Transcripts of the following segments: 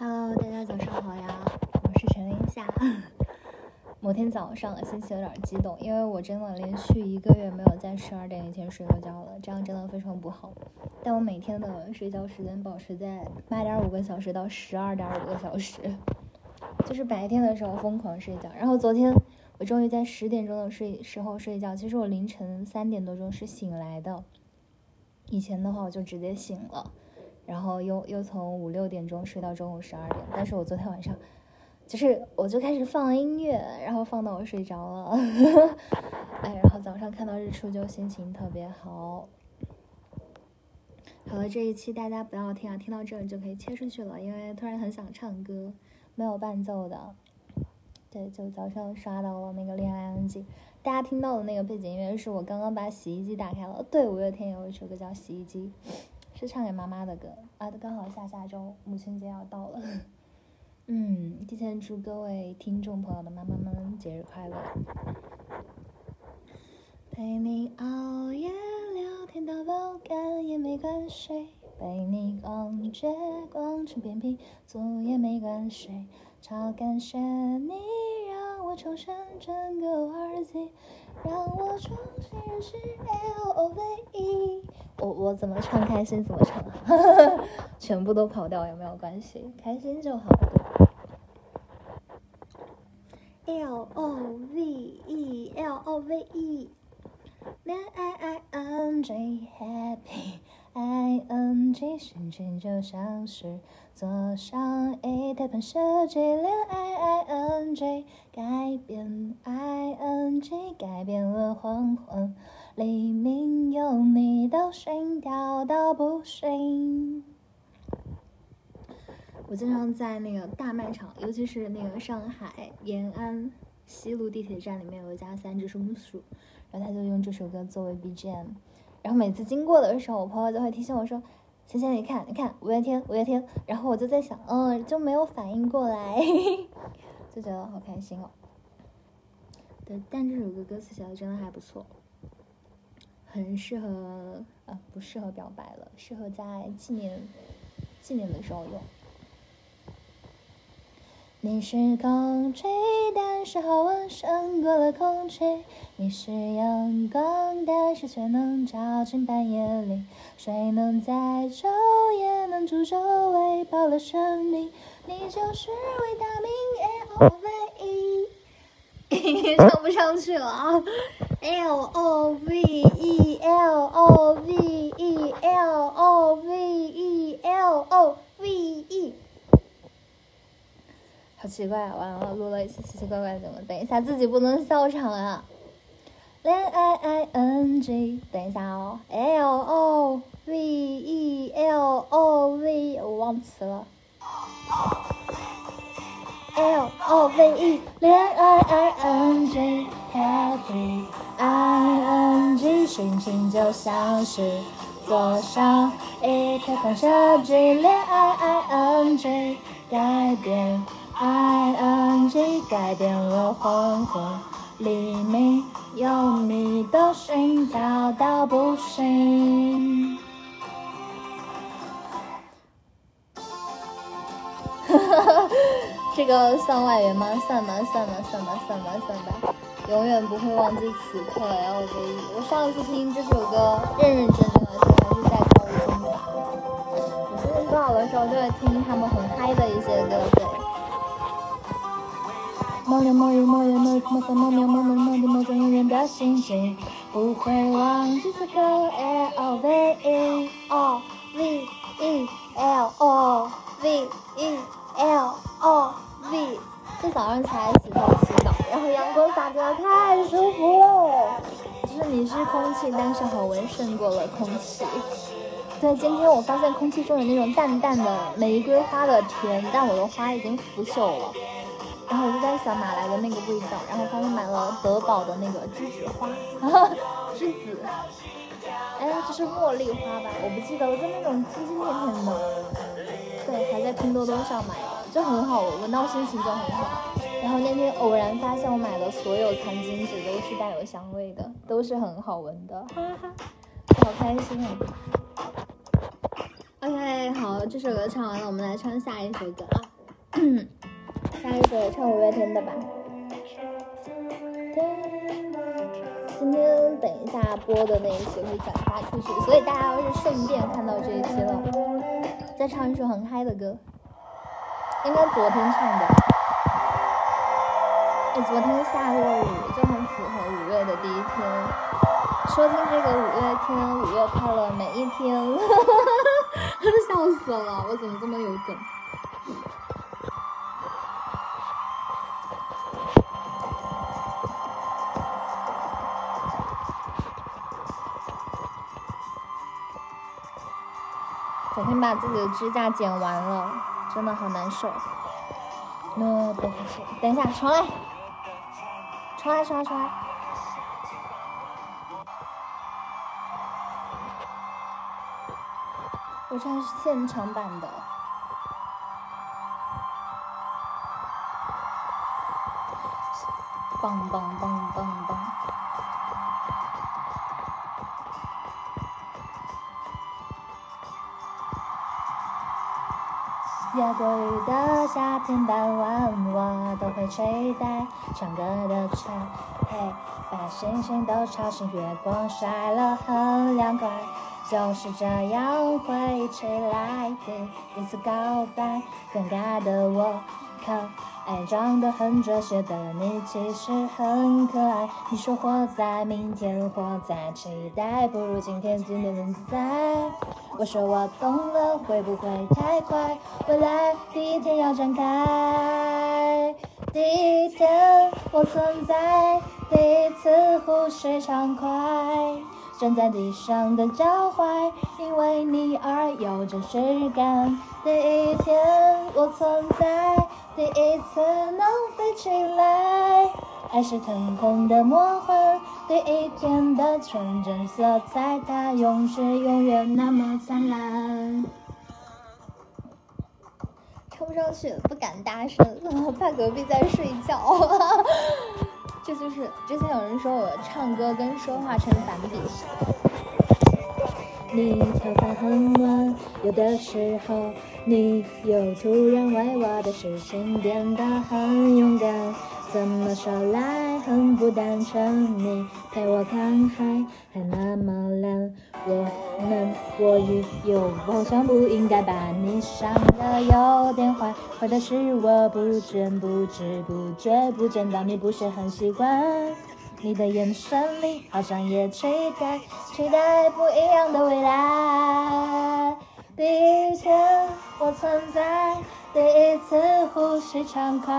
Hello，大家早上好呀，我是陈林夏。某天早上心情有点激动，因为我真的连续一个月没有在十二点以前睡过觉了，这样真的非常不好。但我每天的睡觉时间保持在八点五个小时到十二点五个小时，就是白天的时候疯狂睡觉。然后昨天我终于在十点钟的睡时候睡觉，其实我凌晨三点多钟是醒来的。以前的话我就直接醒了，然后又又从五六点钟睡到中午十二点。但是我昨天晚上，就是我就开始放音乐，然后放到我睡着了，哎，然后早上看到日出就心情特别好。好了，这一期大家不要听啊，听到这里就可以切出去了，因为突然很想唱歌，没有伴奏的。对，就早上刷到了那个恋爱安静。大家听到的那个背景音乐是我刚刚把洗衣机打开了。对，五月天有一首歌叫《洗衣机》，是唱给妈妈的歌啊。刚好下下周母亲节要到了，嗯，提前祝各位听众朋友的妈妈们节日快乐。陪你熬夜聊天到爆肝也没关系，陪你逛街逛成扁平足也没关系。超感谢你重生整个耳机，让我重新认识 L O V E。我我怎么唱开心怎么唱，全部都跑掉也没有关系，开心就好。L O V E L O V E，恋爱 I N G happy。I N G 心情就像是坐上一台喷射机，恋爱 I N G 改变 I N G 改变了黄昏，黎明有你的心跳到不行。我经常在那个大卖场，尤其是那个上海延安西路地铁站里面有一家三只松鼠，然后他就用这首歌作为 BGM。然后每次经过的时候，我朋友就会提醒我说：“芊芊，你看，你看，五月天，五月天。”然后我就在想，嗯，就没有反应过来，就觉得好开心哦。对，但这首歌歌词写的真的还不错，很适合，呃，不适合表白了，适合在纪念纪念的时候用。你是空气，但是好闻胜过了空气。你是阳光，但是却能照进半夜里。谁能在昼夜能助周围保了生命？你就是维他命 L O V E。唱不上去了啊！L O V E L O V E L O V E L O V E。好奇怪！完了，录了一些奇奇怪怪的节目，等一下自己不能笑场啊！恋爱 I N G，等一下哦，L O V E L O V，我忘词了。L O V E，恋爱 I N G，Happy I N G，心情就像是坐上一台喷射机，恋爱 I N G，改变。I N G 改变了黄昏，黎明有你的心跳到不行。哈哈哈，这个算外援吗？算吧，算吧，算吧，算吧，算吧，永远不会忘记此刻 L V E。我上次听这首歌，认认真真的是还是在高中吧。我现在高考的时候就会听他们很嗨的一些歌，对。某年某日某月某某分某秒某某某地某种永远的心情，不会忘记此刻。L O V E O V E L O V E L O V。这早上才洗头洗澡，然后阳光洒进来，太舒服了。就是你是空气，但是好闻胜过了空气。对，今天我发现空气中有那种淡淡的玫瑰花的甜，但我的花已经腐朽了。然后我就在想哪来的那个味道，然后发现买了德宝的那个栀子花，栀子，哎，这是茉莉花吧？我不记得了，就那种清清甜甜的。对，还在拼多多上买的，就很好闻，闻到心情就很好。然后那天偶然发现我买的所有餐巾纸都是带有香味的，都是很好闻的，哈哈，好开心啊！OK，好，这首歌唱完了，我们来唱下一首歌啊。下一首唱五月天的吧。今天等一下播的那一期会转发出去，所以大家要是顺便看到这一期了，再唱一首很嗨的歌，应该昨天唱的。哎，昨天下过雨，就很符合五月的第一天。收听这个五月天，五月快乐每一天，哈哈哈笑死了！我怎么这么有梗？把自己的指甲剪完了，真的好难受。那等一下，等一下，重来，重来，重来，重来。我唱的是现场版的。棒棒棒棒棒！下过雨的夏天傍晚，我都会吹带唱歌的蝉，嘿，把星星都吵醒，月光晒了很凉快，就是这样回忆起来第一次告白，尴尬的我看。爱长得很哲学的你，其实很可爱。你说活在明天，活在期待，不如今天，今天更自在。我说我懂了，会不会太快？未来第一天要展开，第一天我存在，第一次呼吸畅快，站在地上的脚踝，因为你而有真实感。第一天我存在。第一次能飞起来，爱是腾空的魔幻。第一天的纯真色彩，它永是永远那么灿烂。唱不上去，不敢大声，怕隔壁在睡觉。这就是之前有人说我唱歌跟说话成反比。你头发很乱，有的时候你又突然为我的事情变得很勇敢。怎么说来很不单纯？你陪我看海，还那么蓝。我们我与有好像不应该把你伤得有点坏，坏的是我不知不知不觉不见到你不是很习惯。你的眼神里好像也期待，期待不一样的未来。第一天我存在，第一次呼吸畅快，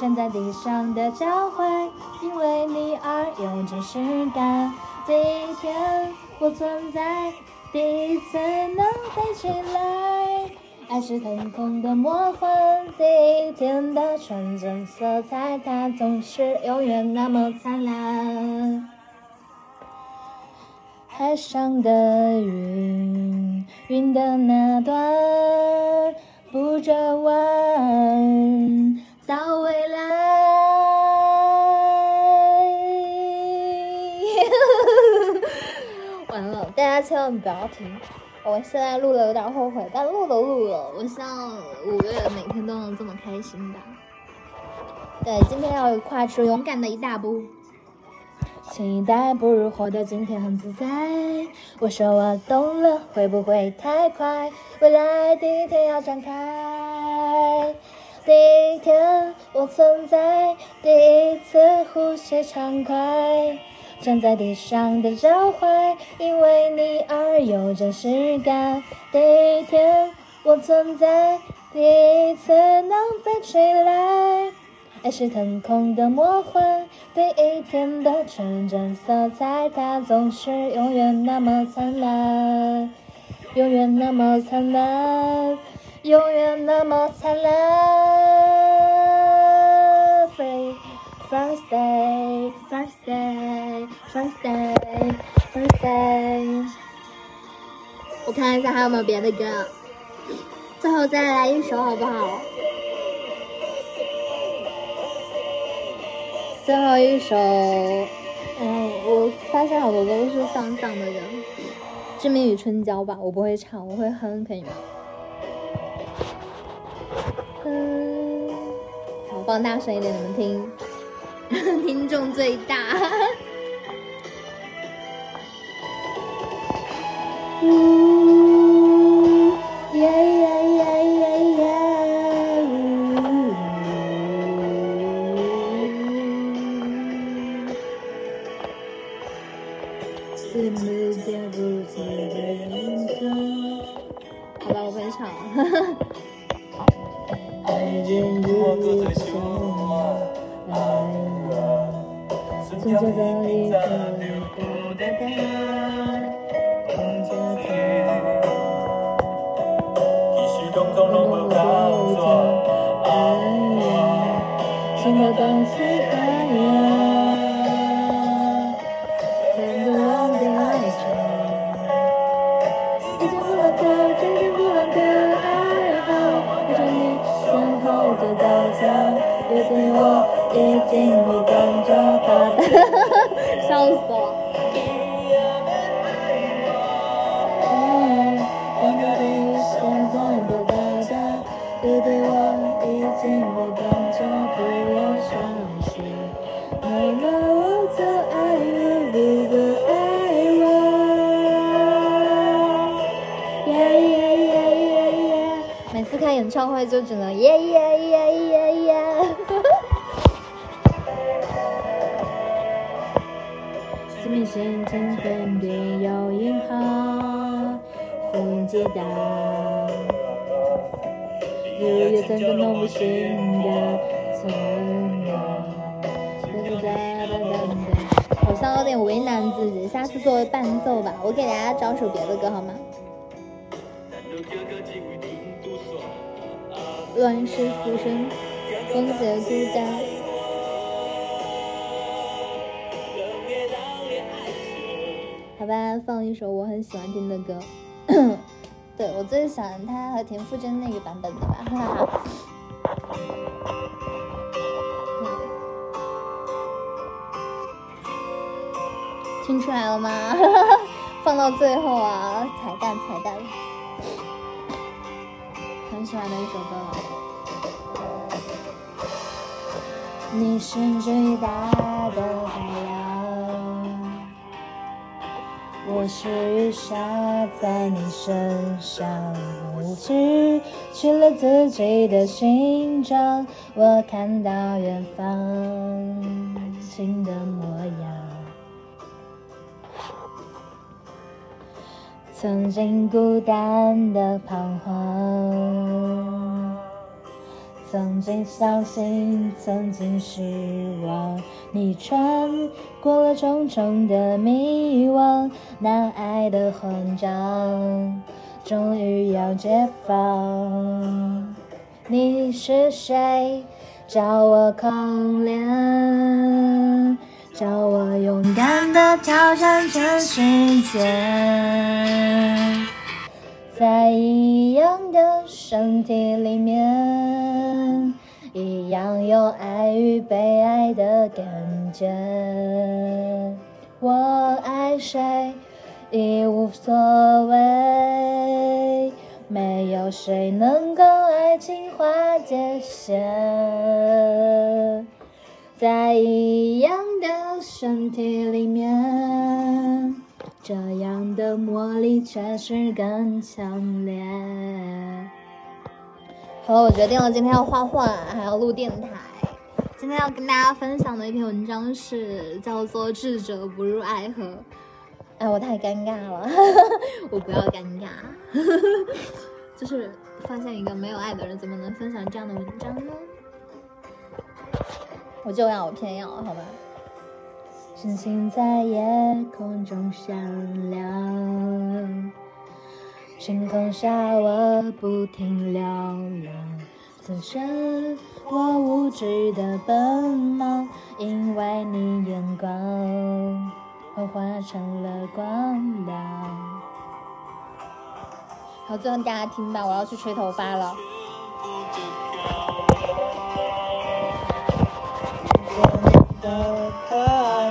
站在地上的脚踝，因为你而有真实感。第一天我存在，第一次能飞起来。爱是腾空的魔幻，第一天的纯真色彩，它总是永远那么灿烂。海上的云，云的那端，不转弯到未来。完了，大家千万不要听。我现在录的有点后悔，但录都录了。我希望五月每天都能这么开心吧。对，今天要跨出勇敢的一大步。期待不如活得今天很自在。我说我懂了，会不会太快？未来第一天要展开，第一天我存在，第一次呼吸畅快。站在地上的脚踝，因为你而有真实感。第一天我存在，第一次能飞起来。爱是腾空的魔幻，第一天的纯真色彩，它总是永远那么灿烂，永远那么灿烂，永远那么灿烂。First day，First day。我看一下还有没有别的歌，最后再来一首好不好？最后一首，嗯，我发现好多都是丧丧的人。志明与春娇吧，我不会唱，我会哼，可以吗？嗯，好，放大声一点，你们听，听众最大。you. 我已经不等着他，笑死我。每次开演唱会就只能耶耶耶耶耶。字面心情分别有印号，风解答。日月曾经弄不醒的存档。哒哒哒哒哒好像有点为难自己，下次作为伴奏吧。我给大家找首别的歌好吗？乱世浮生，风解孤单。好吧，放一首我很喜欢听的歌。对我最喜欢他和田馥甄那个版本的吧，哈哈。听出来了吗？放到最后啊，彩蛋彩蛋，很喜欢的一首歌了。你是最大的海洋。我是雨下在你身上，我失去了自己的心脏。我看到远方新的模样，曾经孤单的彷徨，曾经相信，曾经失望。你穿过了重重的迷惘，那爱的慌张，终于要解放。你是谁？叫我狂恋，叫我勇敢地挑战全世界。在一样的身体里面，一样有爱与被爱的感觉。我爱谁已无所谓，没有谁能够爱情划界限。在一样的身体里面，这样的魔力确实更强烈。好了，我决定了，今天要画画，还要录电台。今天要跟大家分享的一篇文章是叫做《智者不入爱河》。哎，我太尴尬了，我不要尴尬。就是发现一个没有爱的人，怎么能分享这样的文章呢？我就要，我偏要，好吧。星星在夜空中闪亮，星空下我不停流浪。此生我无知的奔忙，因为你眼光幻化成了光亮。好，最后大家听吧，我要去吹头发了。的可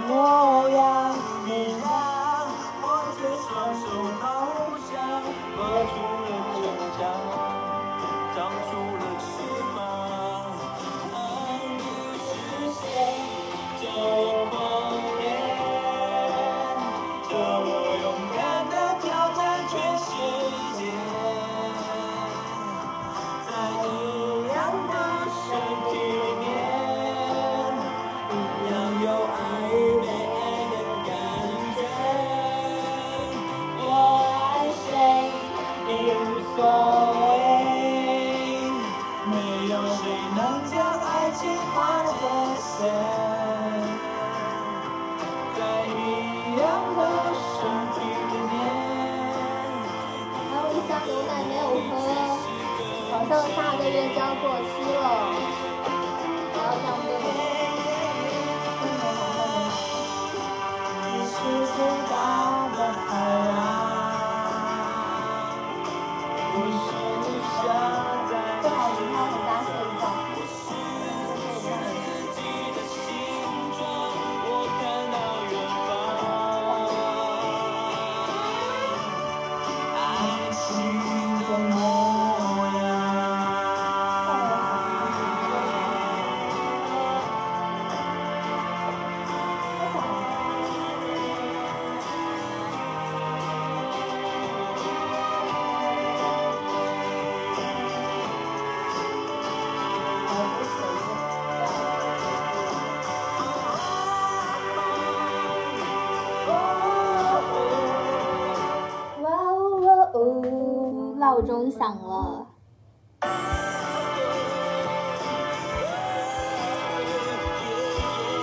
闹钟响了。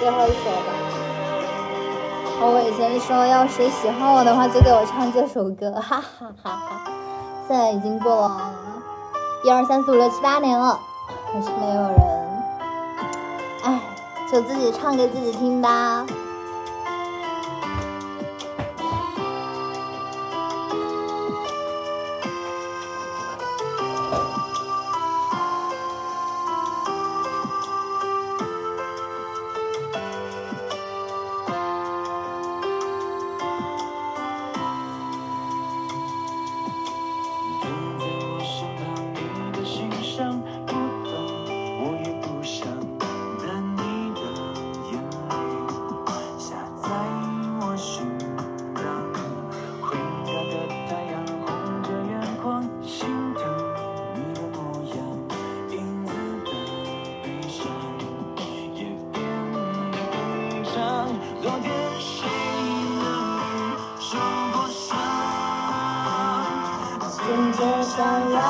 最后一首吧。我以前说，要谁喜欢我的话，就给我唱这首歌，哈哈哈哈。现在已经过了一二三四五六七八年了，还是没有人。哎，就自己唱给自己听吧。想要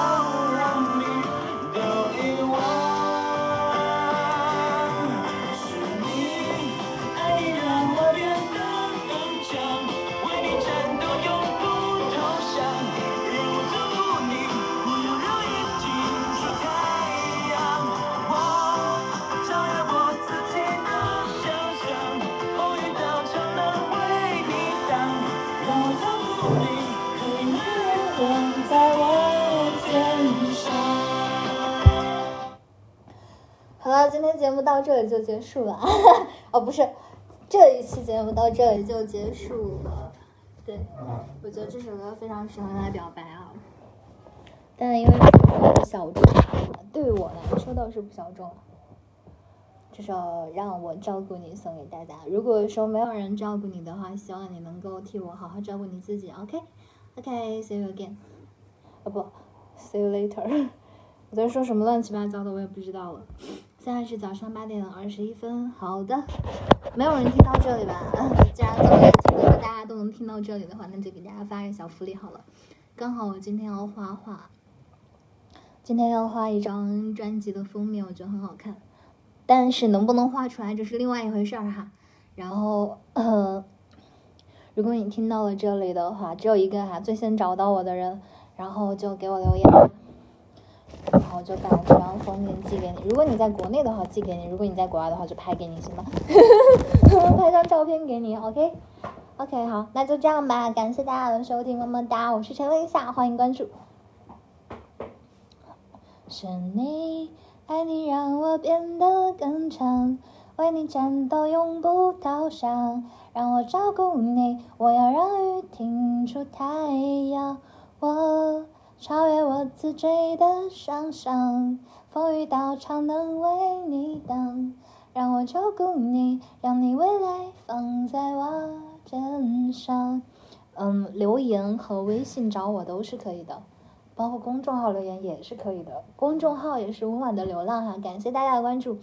今天节目到这里就结束了。哦，不是，这一期节目到这里就结束了。对，我觉得这首歌非常适合来表白啊。但因为小众，对我来说倒是不小众。这首让我照顾你送给大家。如果说没有人照顾你的话，希望你能够替我好好照顾你自己。OK，OK，see、you again。啊不，see you later。我在说什么乱七八糟的，我也不知道了。现在是早上八点二十一分。好的，没有人听到这里吧？既然这么感情的，大家都能听到这里的话，那就给大家发个小福利好了。刚好我今天要画画，今天要画一张专辑的封面，我觉得很好看。但是能不能画出来，这是另外一回事儿哈。然后，呃，如果你听到了这里的话，只有一个哈，最先找到我的人，然后就给我留言。然后就把这张封面寄给你。如果你在国内的话，寄给你；如果你在国外的话，就拍给你，行吗？拍张照片给你，OK？OK，、好，那就这样吧。感谢大家的收听，么么哒！我是陈文夏，欢迎关注。是你，爱你让我变得更强，为你战斗永不投降，让我照顾你，我要让雨停出太阳，我。超越我自己的想象，风雨刀常能为你挡，让我照顾你，让你未来放在我肩上。嗯，留言和微信找我都是可以的，包括公众号留言也是可以的。公众号也是温婉的流浪哈，感谢大家的关注。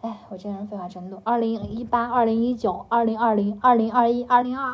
哎，我这人废话真多。二零一八、二零一九、二零二零、二零二一、二零二二。